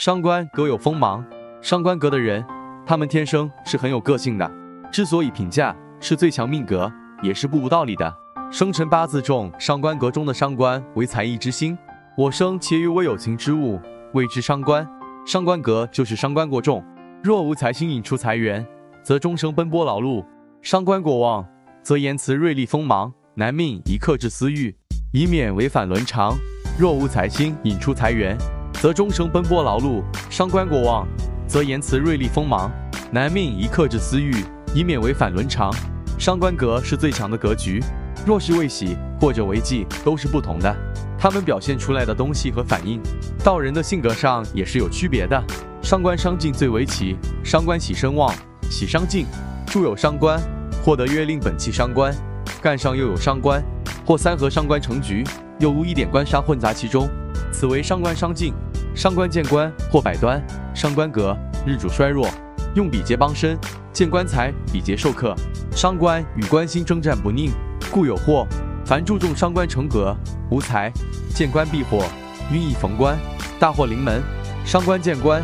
伤官格有锋芒，伤官格的人，他们天生是很有个性的。之所以评价是最强命格，也是不无道理的。生辰八字中伤官格中的伤官为才艺之星，我生且与我有情之物，谓之伤官。伤官格就是伤官过重，若无财星引出财源，则终生奔波劳碌；伤官过旺，则言辞锐利锋芒，难命以克制私欲，以免违反伦常。若无财星引出财源，则终生奔波劳碌，伤官过旺，则言辞锐利锋芒，难命以克制私欲，以免违反伦常。伤官格是最强的格局，若是未喜或者为忌，都是不同的。他们表现出来的东西和反应，到人的性格上也是有区别的。伤官伤尽最为奇，伤官喜生旺，喜伤尽，著有伤官，获得月令本气伤官，干上又有伤官，或三合伤官成局，又无一点官杀混杂其中，此为伤官伤尽。伤官见官或百端，伤官格日主衰弱，用比劫帮身，见官财比劫受克，伤官与官星征战不宁，故有祸。凡注重伤官成格，无财，见官必祸，运易逢官，大祸临门。伤官见官，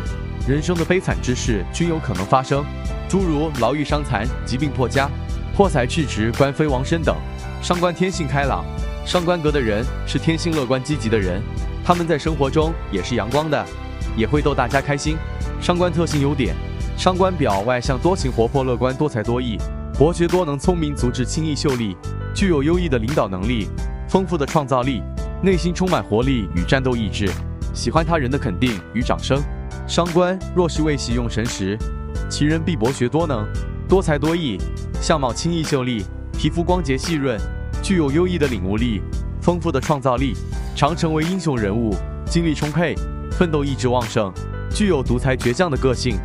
人生的悲惨之事均有可能发生，诸如牢狱伤残、疾病破家、破财去职、官非亡身等。伤官天性开朗，伤官格的人是天性乐观积极的人。他们在生活中也是阳光的，也会逗大家开心。伤官特性优点：伤官表外向多情、活泼、乐观、多才多艺、博学多能、聪明足智、清逸秀丽，具有优异的领导能力、丰富的创造力，内心充满活力与战斗意志，喜欢他人的肯定与掌声。伤官若是未喜用神时，其人必博学多能、多才多艺，相貌清逸秀丽，皮肤光洁细润，具有优异的领悟力、丰富的创造力。常成为英雄人物，精力充沛，奋斗意志旺盛，具有独裁倔强的个性。